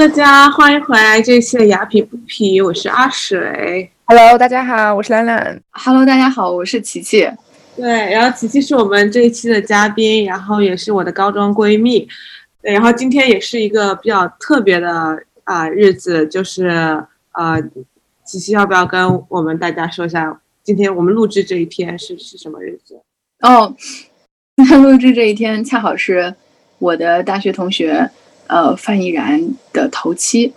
大家欢迎回来这一期的雅痞不痞，我是阿水。Hello，大家好，我是兰兰。Hello，大家好，我是琪琪。对，然后琪琪是我们这一期的嘉宾，然后也是我的高中闺蜜。对，然后今天也是一个比较特别的啊、日子，就是呃，琪琪要不要跟我们大家说一下，今天我们录制这一天是是什么日子？哦，今 天录制这一天恰好是我的大学同学，呃，范逸然的头七。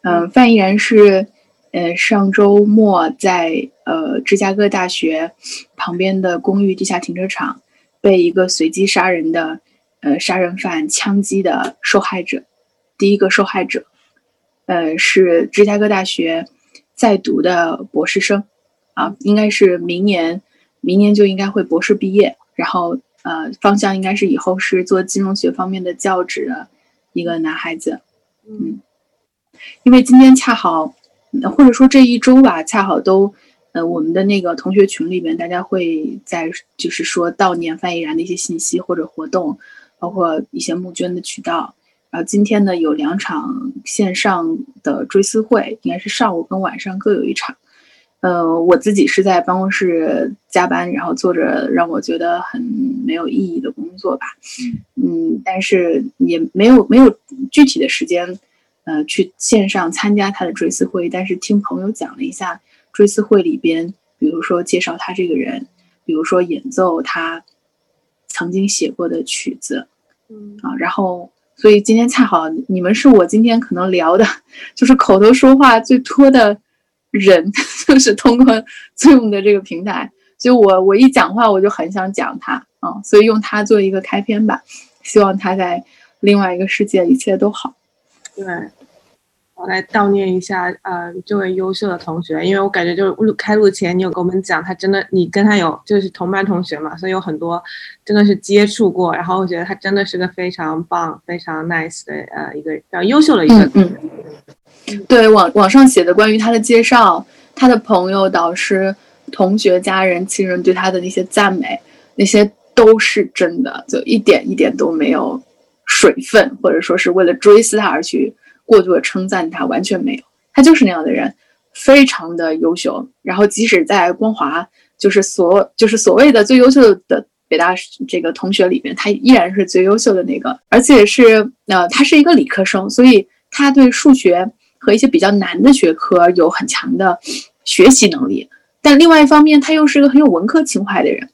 嗯、范逸然是呃上周末在呃芝加哥大学旁边的公寓地下停车场被一个随机杀人的呃杀人犯枪击的受害者，第一个受害者，呃是芝加哥大学在读的博士生，啊，应该是明年明年就应该会博士毕业，然后呃方向应该是以后是做金融学方面的教职一个男孩子，嗯因为今天恰好，呃或者说这一周吧，恰好都，呃，我们的那个同学群里面，大家会在就是说悼念范逸然的一些信息或者活动，包括一些募捐的渠道。然后今天呢，有两场线上的追思会，应该是上午跟晚上各有一场。呃，我自己是在办公室加班，然后做着让我觉得很没有意义的工作吧。嗯，但是也没有没有具体的时间，呃，去线上参加他的追思会。但是听朋友讲了一下追思会里边，比如说介绍他这个人，比如说演奏他曾经写过的曲子嗯啊，然后。所以今天恰好你们是我今天可能聊的，就是口头说话最多的人，就是通过 Zoom 的这个平台，所以我我一讲话我就很想讲他啊，所以用他做一个开篇吧，希望他在另外一个世界一切都好。对，我来悼念一下呃这位优秀的同学，因为我感觉就是录开录前你有跟我们讲，他真的你跟他有就是同班同学嘛，所以有很多真的是接触过，然后我觉得他真的是个非常棒、非常 nice 的呃一个比较优秀的一个嗯嗯，对网网上写的关于他的介绍，他的朋友、导师、同学、家人、亲人对他的那些赞美，那些都是真的，就一点一点都没有水分，或者说是为了追思他而去过度的称赞他，完全没有，他就是那样的人，非常的优秀。然后即使在光华，就是所就是所谓的最优秀的北大这个同学里面，他依然是最优秀的那个，而且是呃，他是一个理科生，所以他对数学和一些比较难的学科有很强的学习能力。但另外一方面，他又是一个很有文科情怀的人，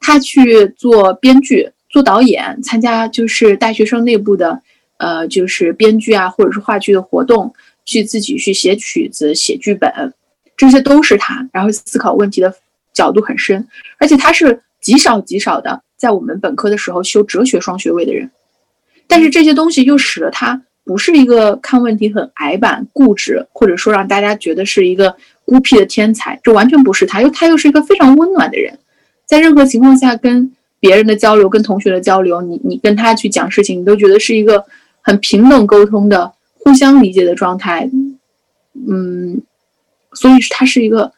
他去做编剧、做导演，参加就是大学生内部的呃，就是编剧啊，或者是话剧的活动，去自己去写曲子、写剧本，这些都是他。然后思考问题的角度很深，而且他是极少极少的在我们本科的时候修哲学双学位的人，但是这些东西又使得他不是一个看问题很矮板、固执，或者说让大家觉得是一个孤僻的天才，这完全不是他。因为他又是一个非常温暖的人，在任何情况下跟别人的交流、跟同学的交流，你你跟他去讲事情，你都觉得是一个很平等沟通的、互相理解的状态。嗯，所以他是一个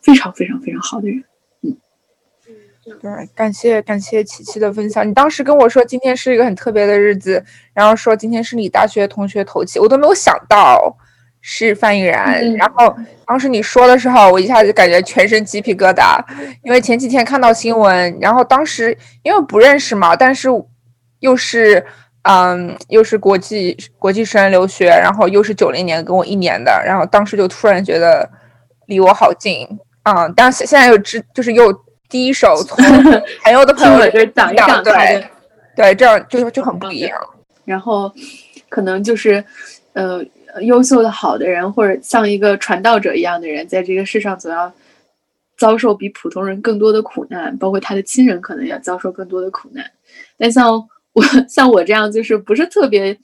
非常非常非常好的人。对，感谢感谢琪琪的分享。你当时跟我说今天是一个很特别的日子，然后说今天是你大学同学头七，我都没有想到是范逸然。嗯然后当时你说的时候，我一下就感觉全身鸡皮疙瘩，因为前几天看到新闻，然后当时因为不认识嘛，但是又是嗯又是国际国际生留学，然后又是九零年跟我一年的，然后当时就突然觉得离我好近啊、嗯！但是现在又知就是又。第一手 从朋友的朋友就是讲一讲他对对，这样就就很不一样。然后可能就是呃，优秀的好的人，或者像一个传道者一样的人，在这个世上总要遭受比普通人更多的苦难，包括他的亲人可能要遭受更多的苦难。但像我 像我这样就是不是特别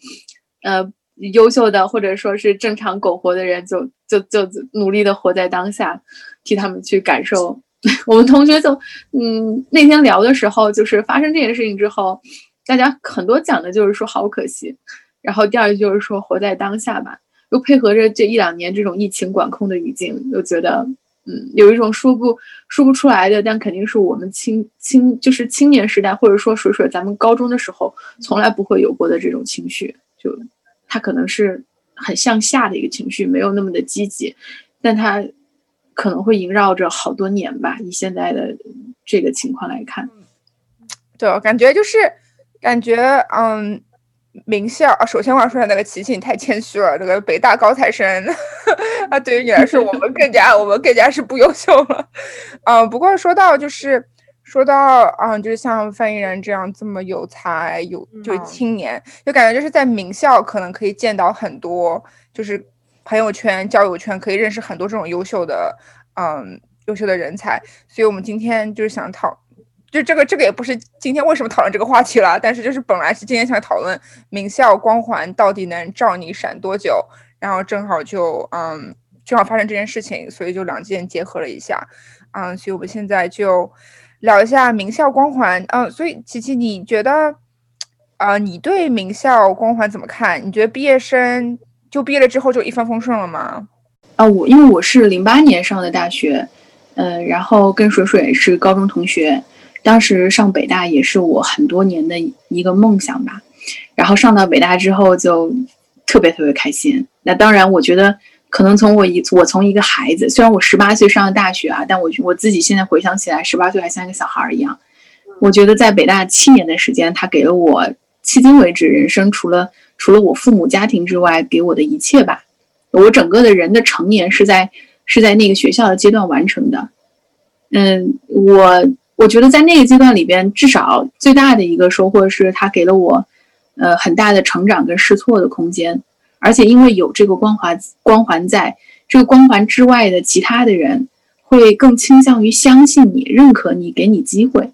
呃优秀的，或者说是正常苟活的人，就就就努力的活在当下，替他们去感受。我们同学就，嗯，那天聊的时候，就是发生这件事情之后，大家很多讲的就是说好可惜，然后第二句就是说活在当下吧，又配合着这一两年这种疫情管控的语境，又觉得，嗯，有一种说不说不出来的，但肯定是我们青青就是青年时代，或者说水水咱们高中的时候从来不会有过的这种情绪，就它可能是很向下的一个情绪，没有那么的积极，但它可能会萦绕着好多年吧。以现在的这个情况来看，对，我感觉就是感觉，嗯，名校啊。首先我要说一下那个琪琪，你太谦虚了。这个北大高材生 啊，对于你来说，我们更加我们更加是不优秀了。嗯，不过说到就是。说到啊，就是像范逸人这样这么有才有就青年，就感觉就是在名校可能可以见到很多，就是朋友圈、交友圈可以认识很多这种优秀的，嗯，优秀的人才。所以我们今天就是想讨，就这个这个也不是今天为什么讨论这个话题了，但是就是本来是今天想讨论名校光环到底能照你闪多久，然后正好就嗯正好发生这件事情，所以就两件结合了一下，嗯，所以我们现在就。聊一下名校光环，嗯，所以琪琪，你觉得，呃，你对名校光环怎么看？你觉得毕业生就毕业了之后就一帆风顺了吗？啊，我因为我是零八年上的大学，嗯，然后跟水水是高中同学，当时上北大也是我很多年的一个梦想吧，然后上到北大之后就特别特别开心。那当然，我觉得。可能从我一我从一个孩子，虽然我十八岁上了大学啊，但我我自己现在回想起来，十八岁还像一个小孩一样。我觉得在北大七年的时间，他给了我迄今为止人生除了除了我父母家庭之外给我的一切吧。我整个的人的成年是在是在那个学校的阶段完成的。嗯，我我觉得在那个阶段里边，至少最大的一个收获是他给了我呃很大的成长跟试错的空间。而且因为有这个光环，光环在这个光环之外的其他的人，会更倾向于相信你、认可你、给你机会，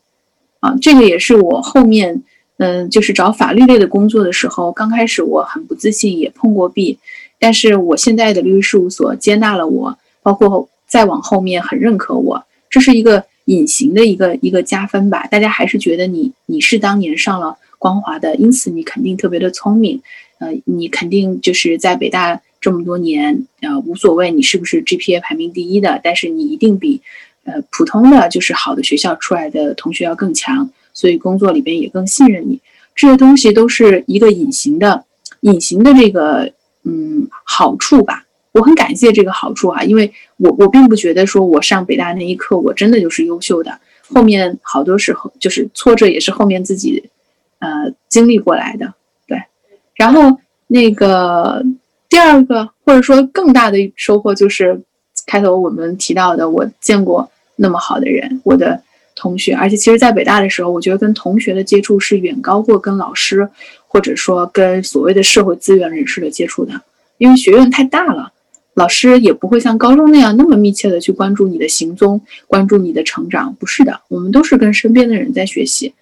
啊，这个也是我后面，嗯，就是找法律类的工作的时候，刚开始我很不自信，也碰过壁，但是我现在的律师事务所接纳了我，包括再往后面很认可我，这是一个隐形的一个一个加分吧。大家还是觉得你你是当年上了光华的，因此你肯定特别的聪明。呃，你肯定就是在北大这么多年，呃，无所谓你是不是 GPA 排名第一的，但是你一定比，呃，普通的就是好的学校出来的同学要更强，所以工作里边也更信任你。这些东西都是一个隐形的、隐形的这个嗯好处吧。我很感谢这个好处啊，因为我我并不觉得说我上北大那一刻我真的就是优秀的，后面好多时候就是挫折也是后面自己，呃，经历过来的。对然后那个第二个或者说更大的收获就是开头我们提到的，我见过那么好的人，我的同学，而且其实，在北大的时候，我觉得跟同学的接触是远高过跟老师或者说跟所谓的社会资源人士的接触的，因为学院太大了，老师也不会像高中那样那么密切的去关注你的行踪，关注你的成长，不是的，我们都是跟身边的人在学习。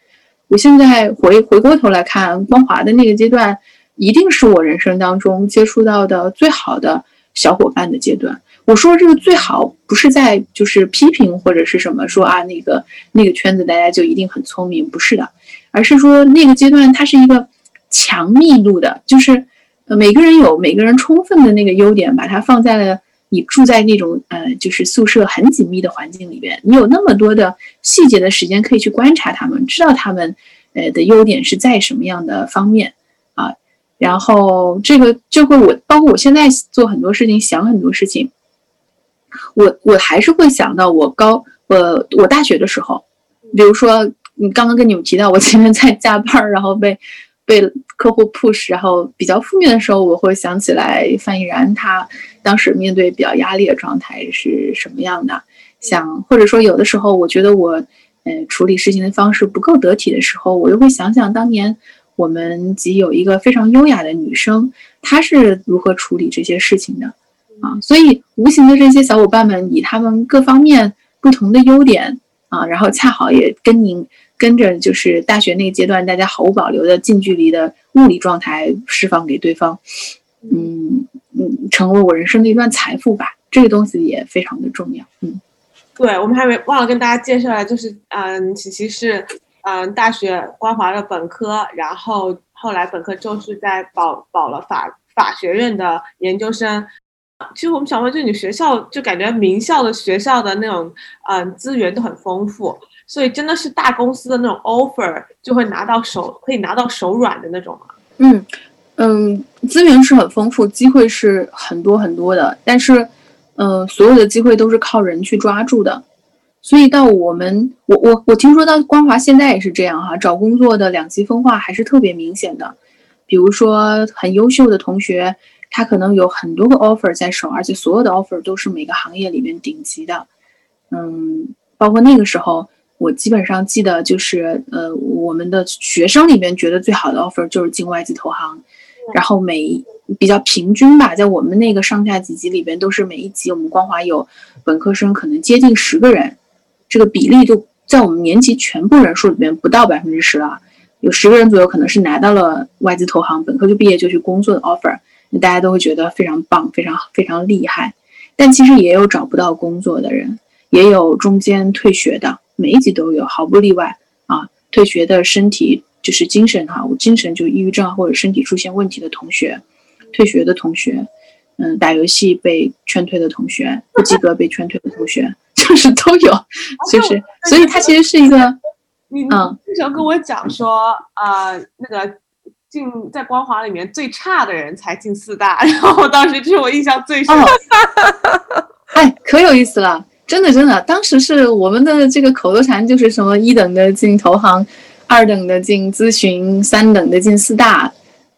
我现在回回过头来看光华的那个阶段。一定是我人生当中接触到的最好的小伙伴的阶段。我说这个最好不是在就是批评或者是什么说啊那个那个圈子大家就一定很聪明，不是的，而是说那个阶段它是一个强密度的，就是每个人有每个人充分的那个优点，把它放在了你住在那种呃就是宿舍很紧密的环境里边，你有那么多的细节的时间可以去观察他们，知道他们呃的优点是在什么样的方面啊。然后这个就会我包括我现在做很多事情，想很多事情，我我还是会想到我高呃我大学的时候，比如说你刚刚跟你们提到我今天在加班，然后被被客户 push，然后比较负面的时候，我会想起来范逸然他当时面对比较压力的状态是什么样的，想或者说有的时候我觉得我呃处理事情的方式不够得体的时候，我又会想想当年。我们即有一个非常优雅的女生，她是如何处理这些事情的啊？所以无形的这些小伙伴们，以他们各方面不同的优点啊，然后恰好也跟您跟着，就是大学那个阶段，大家毫无保留的近距离的物理状态释放给对方，嗯嗯，成为我人生的一段财富吧。这个东西也非常的重要。嗯，对，我们还没忘了跟大家介绍，就是嗯，琪琪是。嗯，大学光华的本科，然后后来本科就是在保保了法法学院的研究生。其实我们想问，就你学校就感觉名校的学校的那种嗯资源都很丰富，所以真的是大公司的那种 offer 就会拿到手，可以拿到手软的那种吗？嗯嗯，资源是很丰富，机会是很多很多的，但是，呃，所有的机会都是靠人去抓住的。所以到我们，我我我听说到光华现在也是这样哈，找工作的两极分化还是特别明显的。比如说很优秀的同学，他可能有很多个 offer 在手，而且所有的 offer 都是每个行业里面顶级的。嗯，包括那个时候。我基本上记得就是，呃，我们的学生里面觉得最好的 offer 就是进外资投行，然后每比较平均吧，在我们那个上下几级里边，都是每一级我们光华有本科生可能接近十个人，这个比例就在我们年级全部人数里边不到百分之十了，有十个人左右可能是拿到了外资投行本科就毕业就去工作的 offer，那大家都会觉得非常棒，非常非常厉害，但其实也有找不到工作的人，也有中间退学的。每一级都有，毫不例外啊！退学的身体就是精神哈，我精神就抑郁症或者身体出现问题的同学，退学的同学，嗯，打游戏被劝退的同学，不及格被劝退的同学，就是都有，就是，所以他其实是一个，你嗯，经常跟我讲说啊，那个进在光华里面最差的人才进四大，然后我当时这是我印象最深的，哎，可有意思了。真的，真的，当时是我们的这个口头禅，就是什么一等的进投行，二等的进咨询，三等的进四大。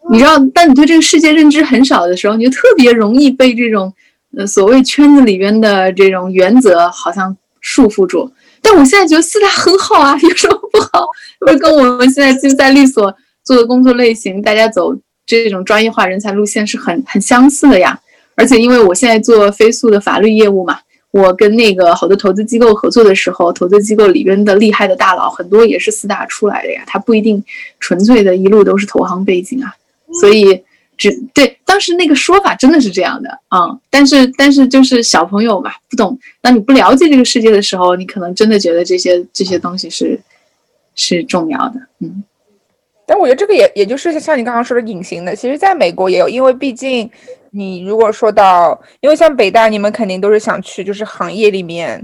你知道，当你对这个世界认知很少的时候，你就特别容易被这种呃所谓圈子里边的这种原则好像束缚住。但我现在觉得四大很好啊，有什么不好？不是跟我们现在就在律所做的工作类型，大家走这种专业化人才路线是很很相似的呀。而且因为我现在做飞速的法律业务嘛。我跟那个好多投资机构合作的时候，投资机构里边的厉害的大佬很多也是四大出来的呀，他不一定纯粹的一路都是投行背景啊，所以只对当时那个说法真的是这样的啊，但是但是就是小朋友嘛，不懂，当你不了解这个世界的时候，你可能真的觉得这些这些东西是是重要的，嗯。但我觉得这个也也就是像你刚刚说的隐形的，其实在美国也有，因为毕竟你如果说到，因为像北大，你们肯定都是想去就是行业里面，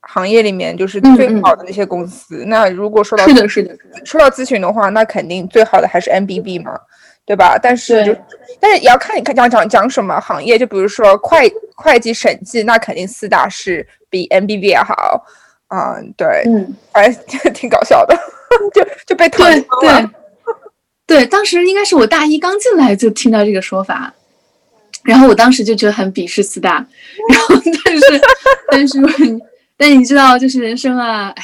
行业里面就是最好的那些公司。那如果说到是的，是的，说到咨询的话，那肯定最好的还是 MBB 嘛，对吧？但是就但是也要看你看讲讲讲什么行业，就比如说会会计审计，那肯定四大是比 MBB 也好。嗯，对，嗯，反正 挺搞笑的，就就被推了。对，当时应该是我大一刚进来就听到这个说法，然后我当时就觉得很鄙视四大，然后但是但是 但你知道，就是人生啊，哎，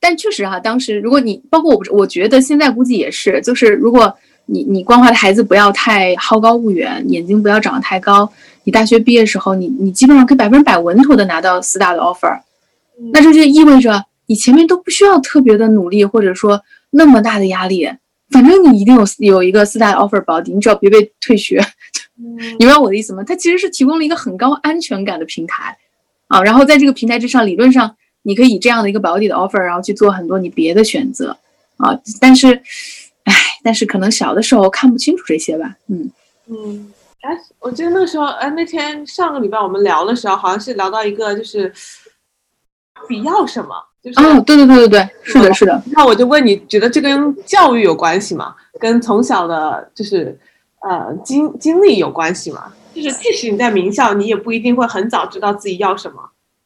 但确实哈，当时如果你包括我，我觉得现在估计也是，就是如果你你光华的孩子不要太好高骛远，眼睛不要长得太高，你大学毕业时候，你你基本上可以百分之百稳妥的拿到四大的 offer，那这就意味着你前面都不需要特别的努力，或者说那么大的压力。反正你一定有有一个四大 offer 保底，你只要别被退学，你明白我的意思吗？它其实是提供了一个很高安全感的平台啊，然后在这个平台之上，理论上你可以以这样的一个保底的 offer，然后去做很多你别的选择啊。但是，唉，但是可能小的时候看不清楚这些吧。嗯嗯，哎，我记得那个时候，哎，那天上个礼拜我们聊的时候，好像是聊到一个就是你要什么。啊，对对对对对，是的，是的。那我就问你，觉得这跟教育有关系吗？跟从小的，就是呃经经历有关系吗？就是即使你在名校，你也不一定会很早知道自己要什么，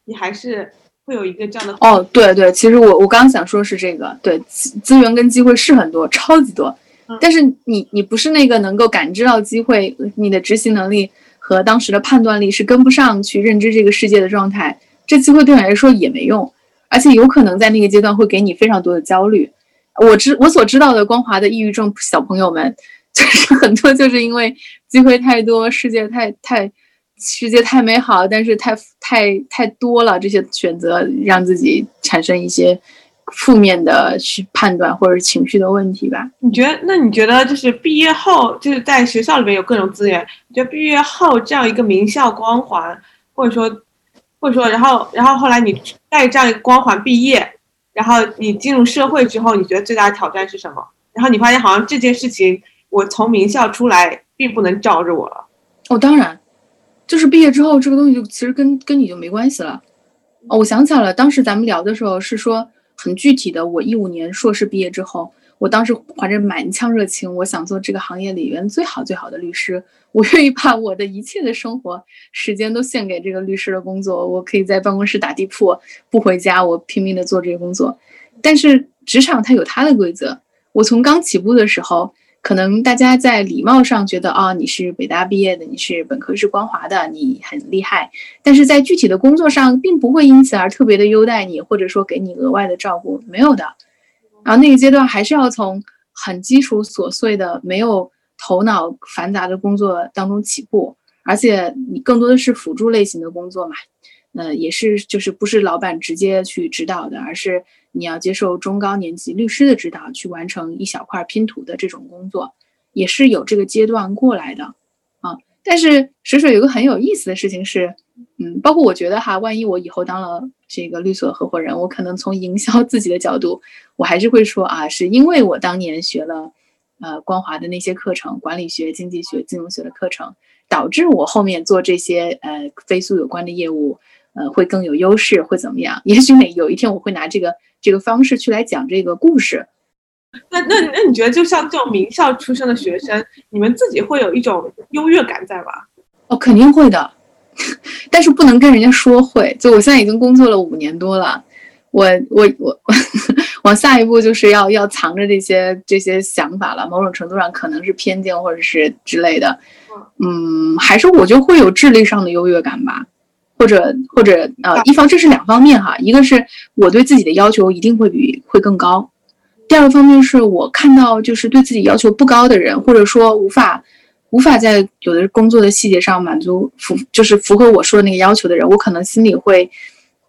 你还是会有一个这样的。哦，对对，其实我我刚刚想说是这个，对资资源跟机会是很多，超级多，但是你你不是那个能够感知到机会，你的执行能力和当时的判断力是跟不上去认知这个世界的状态，这机会对你来说也没用。而且有可能在那个阶段会给你非常多的焦虑。我知我所知道的光华的抑郁症小朋友们，就是很多就是因为机会太多，世界太太世界太美好，但是太太太多了，这些选择让自己产生一些负面的去判断或者情绪的问题吧。你觉得？那你觉得就是毕业后就是在学校里面有各种资源，你觉得毕业后这样一个名校光环，或者说？或者说，然后，然后后来你带着这样一个光环毕业，然后你进入社会之后，你觉得最大的挑战是什么？然后你发现好像这件事情，我从名校出来并不能罩着我了。哦，当然，就是毕业之后，这个东西就其实跟跟你就没关系了。哦，我想起来了，当时咱们聊的时候是说很具体的，我一五年硕士毕业之后，我当时怀着满腔热情，我想做这个行业里面最好最好的律师。我愿意把我的一切的生活时间都献给这个律师的工作。我可以在办公室打地铺，不回家，我拼命的做这个工作。但是职场它有它的规则。我从刚起步的时候，可能大家在礼貌上觉得啊，你是北大毕业的，你是本科是光华的，你很厉害。但是在具体的工作上，并不会因此而特别的优待你，或者说给你额外的照顾，没有的。然后那个阶段还是要从很基础琐碎的、没有头脑繁杂的工作当中起步，而且你更多的是辅助类型的工作嘛，呃，也是就是不是老板直接去指导的，而是你要接受中高年级律师的指导，去完成一小块拼图的这种工作，也是有这个阶段过来的啊。但是水水有个很有意思的事情是。嗯，包括我觉得哈，万一我以后当了这个律所合伙人，我可能从营销自己的角度，我还是会说啊，是因为我当年学了，呃，光华的那些课程，管理学、经济学、金融学的课程，导致我后面做这些呃飞速有关的业务，呃，会更有优势，会怎么样？也许哪有一天我会拿这个这个方式去来讲这个故事。那那那你觉得，就像这种名校出身的学生，你们自己会有一种优越感在吧？哦，肯定会的。但是不能跟人家说会，就我现在已经工作了五年多了，我我我 往下一步就是要要藏着这些这些想法了，某种程度上可能是偏见或者是之类的，嗯，还是我就会有智力上的优越感吧，或者或者呃，一方这是两方面哈，一个是我对自己的要求一定会比会更高，第二个方面是我看到就是对自己要求不高的人，或者说无法。无法在有的工作的细节上满足符，就是符合我说的那个要求的人，我可能心里会，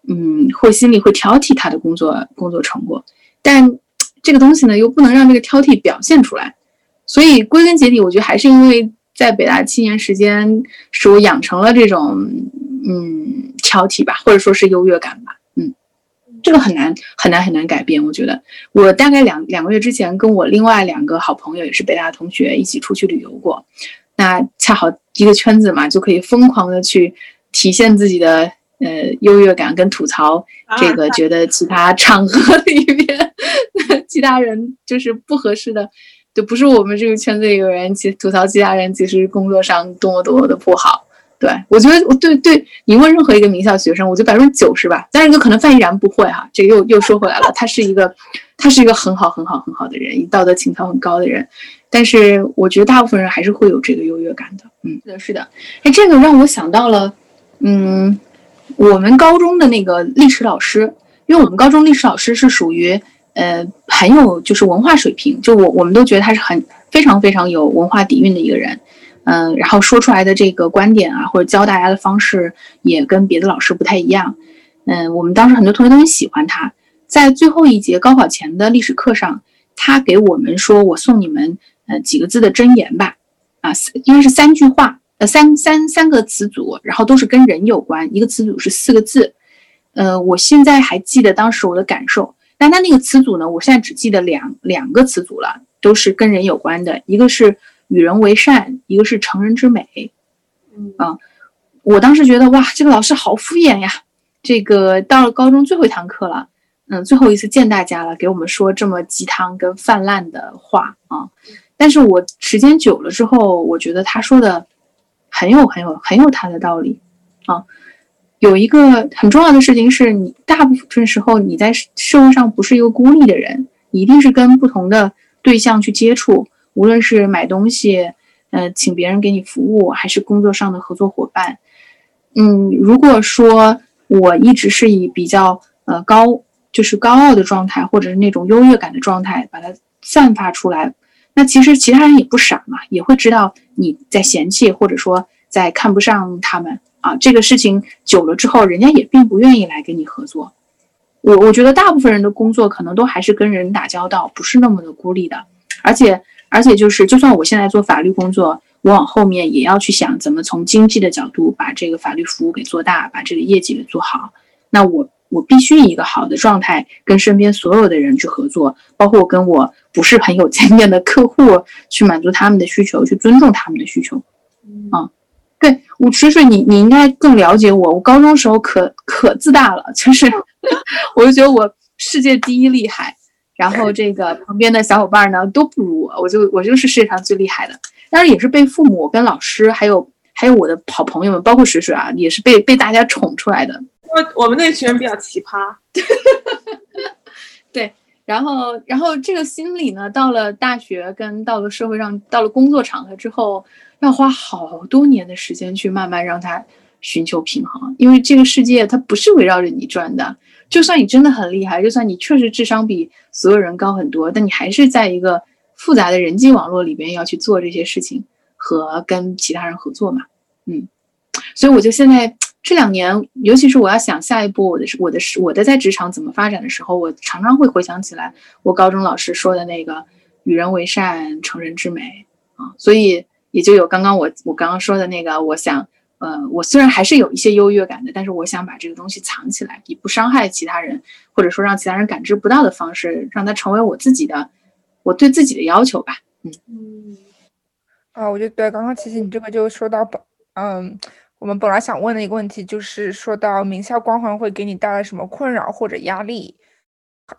嗯，会心里会挑剔他的工作工作成果，但这个东西呢，又不能让这个挑剔表现出来，所以归根结底，我觉得还是因为在北大七年时间，使我养成了这种嗯挑剔吧，或者说是优越感吧。这个很难很难很难改变，我觉得我大概两两个月之前跟我另外两个好朋友，也是北大同学，一起出去旅游过。那恰好一个圈子嘛，就可以疯狂的去体现自己的呃优越感跟吐槽。这个 觉得其他场合里面 其他人就是不合适的，就不是我们这个圈子里的人其吐槽其他人，其实工作上多么多么的不好。对，我觉得我对对你问任何一个名校学生，我觉得百分之九十吧，但是有可能范逸然不会哈，这个又又说回来了，他是一个，他是一个很好很好很好的人，道德情操很高的人，但是我觉得大部分人还是会有这个优越感的，嗯，是的，是的，哎，这个让我想到了，嗯，我们高中的那个历史老师，因为我们高中历史老师是属于呃很有就是文化水平，就我我们都觉得他是很非常非常有文化底蕴的一个人。嗯，然后说出来的这个观点啊，或者教大家的方式也跟别的老师不太一样。嗯，我们当时很多同学都很喜欢他。在最后一节高考前的历史课上，他给我们说：“我送你们呃几个字的箴言吧。”啊，应该是三句话，呃，三三三个词组，然后都是跟人有关。一个词组是四个字。呃，我现在还记得当时我的感受。但他那个词组呢，我现在只记得两两个词组了，都是跟人有关的。一个是。与人为善，一个是成人之美，嗯啊，我当时觉得哇，这个老师好敷衍呀。这个到了高中最后一堂课了，嗯，最后一次见大家了，给我们说这么鸡汤跟泛滥的话啊。但是我时间久了之后，我觉得他说的很有很有很有他的道理啊。有一个很重要的事情是你大部分时候你在社会上不是一个孤立的人，你一定是跟不同的对象去接触。无论是买东西，呃，请别人给你服务，还是工作上的合作伙伴，嗯，如果说我一直是以比较呃高，就是高傲的状态，或者是那种优越感的状态，把它散发出来，那其实其他人也不傻嘛，也会知道你在嫌弃，或者说在看不上他们啊。这个事情久了之后，人家也并不愿意来跟你合作。我我觉得大部分人的工作可能都还是跟人打交道，不是那么的孤立的，而且。而且就是，就算我现在做法律工作，我往后面也要去想怎么从经济的角度把这个法律服务给做大，把这个业绩给做好。那我我必须以一个好的状态跟身边所有的人去合作，包括跟我不是很有经验的客户去满足他们的需求，去尊重他们的需求。嗯，对我其实你你应该更了解我。我高中时候可可自大了，就是 我就觉得我世界第一厉害。然后 这个旁边的小伙伴呢都不如我，我就我就是世界上最厉害的。当然也是被父母、跟老师，还有还有我的好朋友们，包括水水啊，也是被被大家宠出来的。我我们那群人比较奇葩。对，然后然后这个心理呢，到了大学跟到了社会上，到了工作场合之后，要花好多年的时间去慢慢让他寻求平衡，因为这个世界它不是围绕着你转的。就算你真的很厉害，就算你确实智商比所有人高很多，但你还是在一个复杂的人际网络里边要去做这些事情和跟其他人合作嘛，嗯，所以我就现在这两年，尤其是我要想下一步我的我的我的在职场怎么发展的时候，我常常会回想起来我高中老师说的那个“与人为善，成人之美”啊，所以也就有刚刚我我刚刚说的那个，我想。呃，我虽然还是有一些优越感的，但是我想把这个东西藏起来，以不伤害其他人，或者说让其他人感知不到的方式，让它成为我自己的，我对自己的要求吧。嗯，啊，我觉得对，刚刚其实你这个就说到本，嗯，我们本来想问的一个问题就是说到名校光环会给你带来什么困扰或者压力，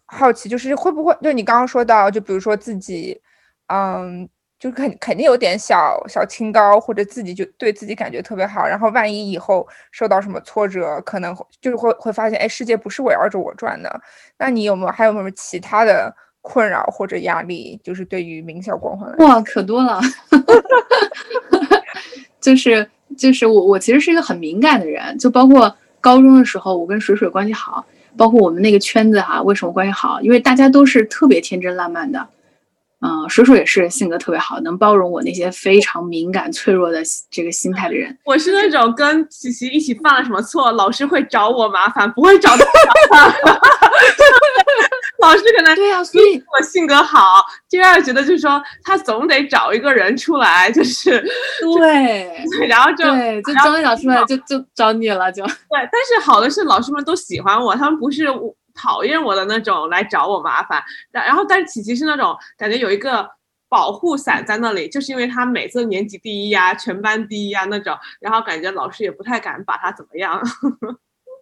好奇就是会不会就你刚刚说到，就比如说自己，嗯。就肯肯定有点小小清高，或者自己就对自己感觉特别好，然后万一以后受到什么挫折，可能就是会会发现，哎，世界不是围绕着我转的。那你有没有还有没有其他的困扰或者压力？就是对于名校光环，哇，可多了。就是就是我我其实是一个很敏感的人，就包括高中的时候，我跟水水关系好，包括我们那个圈子哈，为什么关系好？因为大家都是特别天真烂漫的。嗯，水水也是性格特别好，能包容我那些非常敏感、脆弱的这个心态的人。我是那种跟琪琪一起犯了什么错，老师会找我麻烦，不会找他麻烦。老师可能对呀，所以我性格好，第二觉得就是说他总得找一个人出来，就是对，然后就对，就张一找出来就就找你了，就对。但是好的是老师们都喜欢我，他们不是。讨厌我的那种来找我麻烦，然然后但是琪琪是那种感觉有一个保护伞在那里，就是因为他每次年级第一呀，全班第一呀那种，然后感觉老师也不太敢把他怎么样。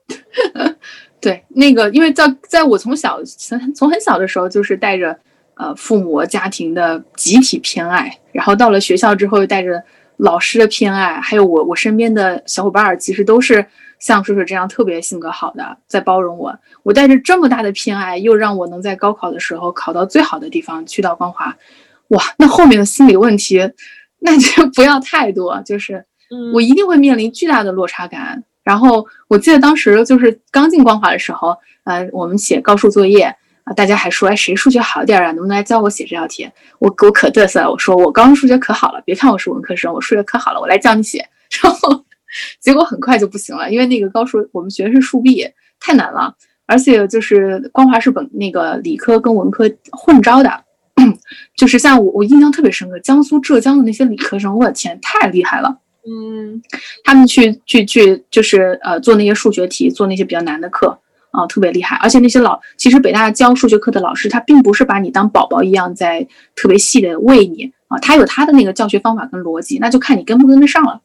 对，那个因为在在我从小从从很小的时候就是带着呃父母家庭的集体偏爱，然后到了学校之后又带着老师的偏爱，还有我我身边的小伙伴儿其实都是。像水水这样特别性格好的，在包容我，我带着这么大的偏爱，又让我能在高考的时候考到最好的地方，去到光华，哇，那后面的心理问题，那就 不要太多，就是我一定会面临巨大的落差感。然后我记得当时就是刚进光华的时候，呃，我们写高数作业啊，大家还说，哎，谁数学好点啊？能不能来教我写这道题？我我可嘚瑟了，我说我高中数学可好了，别看我是文科生，我数学可好了，我来教你写。然后。结果很快就不行了，因为那个高数我们学的是数 B，太难了，而且就是光华是本那个理科跟文科混招的，就是像我我印象特别深刻，江苏浙江的那些理科生，我的天，太厉害了，嗯，他们去去去就是呃做那些数学题，做那些比较难的课啊，特别厉害，而且那些老其实北大教数学课的老师，他并不是把你当宝宝一样在特别细的喂你啊，他有他的那个教学方法跟逻辑，那就看你跟不跟得上了。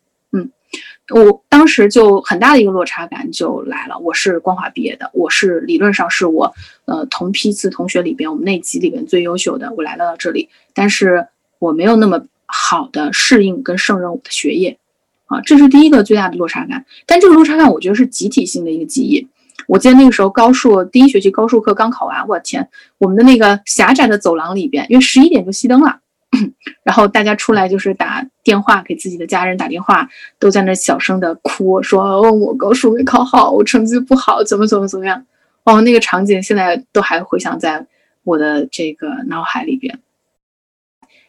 我当时就很大的一个落差感就来了。我是光华毕业的，我是理论上是我呃同批次同学里边我们那级里边最优秀的。我来到了这里，但是我没有那么好的适应跟胜任我的学业啊，这是第一个最大的落差感。但这个落差感我觉得是集体性的一个记忆。我记得那个时候高数第一学期高数课刚考完，我天，我们的那个狭窄的走廊里边，因为十一点就熄灯了。然后大家出来就是打电话给自己的家人打电话，都在那小声的哭，说：“哦，我高数没考好，我成绩不好，怎么怎么怎么样。”哦，那个场景现在都还回想在我的这个脑海里边。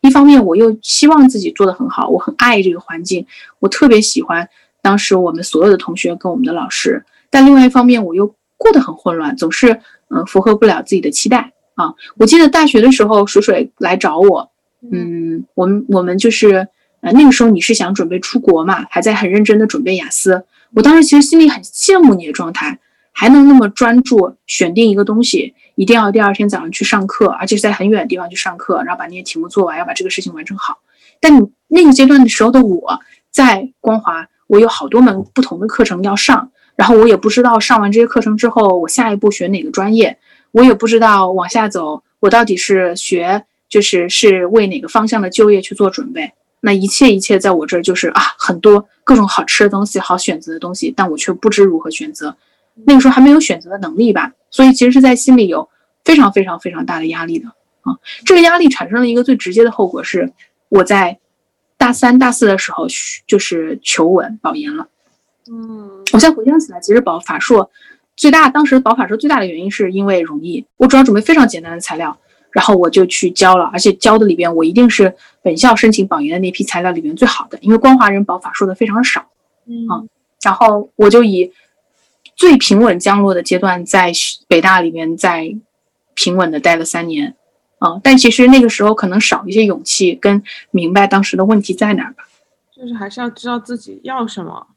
一方面，我又希望自己做的很好，我很爱这个环境，我特别喜欢当时我们所有的同学跟我们的老师。但另外一方面，我又过得很混乱，总是嗯符合不了自己的期待啊。我记得大学的时候，水水来找我。嗯，我们我们就是呃那个时候你是想准备出国嘛，还在很认真的准备雅思。我当时其实心里很羡慕你的状态，还能那么专注选定一个东西，一定要第二天早上去上课，而且是在很远的地方去上课，然后把那些题目做完，要把这个事情完成好。但你那个阶段的时候的我在光华，我有好多门不同的课程要上，然后我也不知道上完这些课程之后我下一步学哪个专业，我也不知道往下走。我到底是学就是是为哪个方向的就业去做准备？那一切一切在我这儿就是啊，很多各种好吃的东西，好选择的东西，但我却不知如何选择。那个时候还没有选择的能力吧，所以其实是在心里有非常非常非常大的压力的啊。这个压力产生了一个最直接的后果是，我在大三大四的时候就是求稳保研了。嗯，我现在回想起来，其实保法硕最大当时保法硕最大的原因是因为容易，我主要准备非常简单的材料。然后我就去交了，而且交的里边我一定是本校申请保研的那批材料里边最好的，因为光华人保法说的非常少，嗯，然后我就以最平稳降落的阶段在北大里面在平稳的待了三年，啊，但其实那个时候可能少一些勇气跟明白当时的问题在哪儿吧，就是还是要知道自己要什么，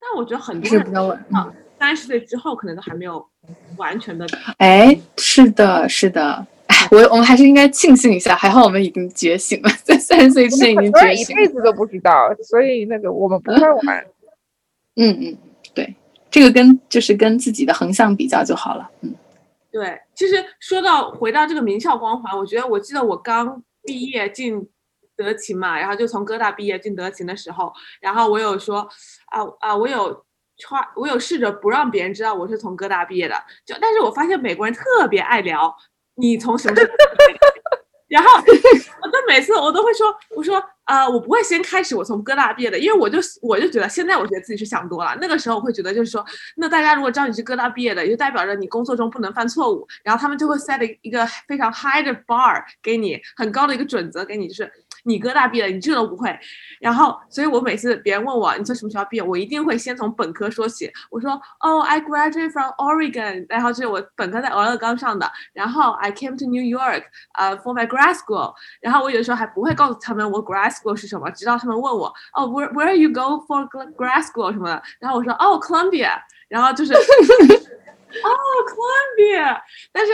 但我觉得很多人比较稳，啊，三十岁之后可能都还没有完全的，哎，是的，是的。我我们还是应该庆幸一下，还好我们已经觉醒了，在三十岁之前已经觉醒了。一辈子都不知道，所以那个我们不算晚。嗯嗯，对，这个跟就是跟自己的横向比较就好了。嗯，对，其实说到回到这个名校光环，我觉得我记得我刚毕业进德勤嘛，然后就从哥大毕业进德勤的时候，然后我有说啊啊，我有穿，我有试着不让别人知道我是从哥大毕业的，就但是我发现美国人特别爱聊。你从什么？然后我都每次我都会说，我说啊，我不会先开始我从哥大毕业的，因为我就我就觉得现在我觉得自己是想多了。那个时候我会觉得就是说，那大家如果知道你是哥大毕业的，就代表着你工作中不能犯错误，然后他们就会 set 一个非常 high 的 bar 给你，很高的一个准则给你，就是。你哥大毕业，你这都不会，然后，所以我每次别人问我你从什么学校毕业，我一定会先从本科说起。我说，哦，I graduated from Oregon，然后这是我本科在俄勒冈上的，然后 I came to New York，呃，for my grad school。然后我有的时候还不会告诉他们我 grad school 是什么，直到他们问我，哦，where where you go for grad school 什么的，然后我说，哦，Columbia，然后就是，哦，Columbia，但是。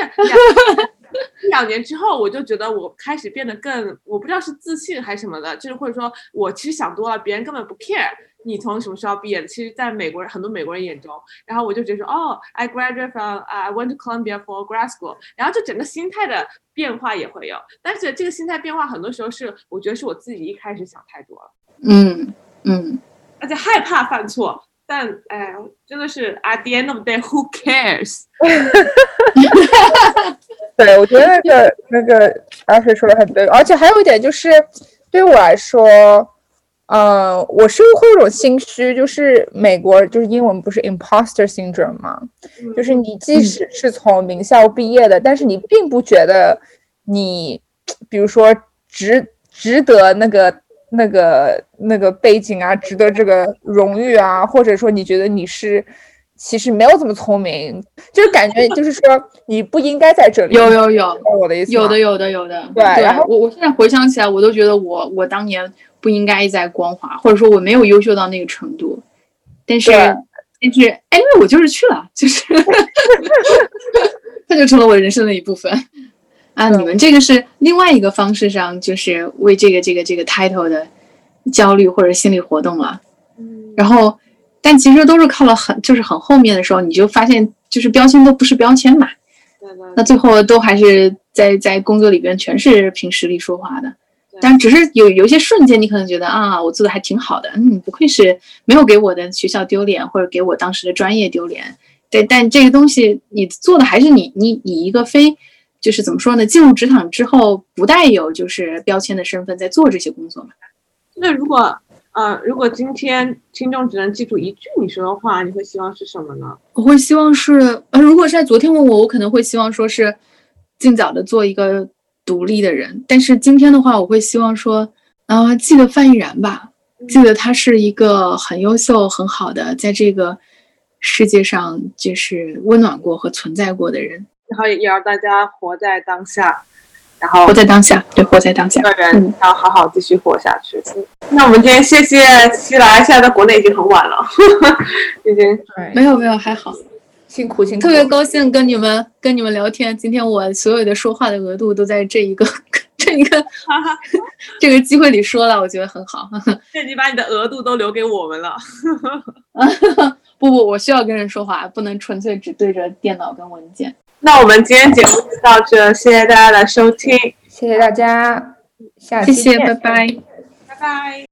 两年之后，我就觉得我开始变得更，我不知道是自信还是什么的，就是或者说我其实想多了，别人根本不 care 你从什么学校毕业的。其实，在美国人很多美国人眼中，然后我就觉得说，哦，I graduated from I went to Columbia for grad school，然后就整个心态的变化也会有。但是这个心态变化很多时候是，我觉得是我自己一开始想太多了。嗯嗯，而且害怕犯错。但哎，真的是 at the end of the day，who cares？对，我觉得那个那个阿水说的很对，而且还有一点就是，对我来说，嗯，我是会有种心虚，就是美国就是英文不是 imposter syndrome 吗？就是你即使是从名校毕业的，但是你并不觉得你，比如说值值得那个。那个那个背景啊，值得这个荣誉啊，或者说你觉得你是其实没有这么聪明，就是感觉就是说你不应该在这里。有有有，我的意思。有的有的有的。对，然后我我现在回想起来，我都觉得我我当年不应该在光华，或者说我没有优秀到那个程度。但是但是哎，因为我就是去了，就是 它就成了我人生的一部分。啊，你们这个是另外一个方式上，就是为这个这个这个 title 的焦虑或者心理活动了。嗯，然后，但其实都是靠了很，就是很后面的时候，你就发现，就是标签都不是标签嘛。那最后都还是在在工作里边全是凭实力说话的。但只是有有一些瞬间，你可能觉得啊，我做的还挺好的，嗯，不愧是没有给我的学校丢脸，或者给我当时的专业丢脸。对，但这个东西你做的还是你你你一个非。就是怎么说呢？进入职场之后，不带有就是标签的身份在做这些工作嘛？那如果呃，如果今天听众只能记住一句你说的话，你会希望是什么呢？我会希望是呃，如果是在昨天问我，我可能会希望说是尽早的做一个独立的人。但是今天的话，我会希望说啊，记得范逸然吧，记得他是一个很优秀、很好的，在这个世界上就是温暖过和存在过的人。然后也要大家活在当下，然后活在当下，对，活在当下，个人要好好继续活下去。那我们今天谢谢西来，现在在国内已经很晚了，已经没有没有还好，辛苦辛苦，特别高兴跟你们跟你们聊天。今天我所有的说话的额度都在这一个 这一个 这个机会里说了，我觉得很好。那你把你的额度都留给我们了。不不，我需要跟人说话，不能纯粹只对着电脑跟文件。那我们今天节目就到这，谢谢大家的收听，谢谢大家，下谢谢，期见拜拜。拜拜。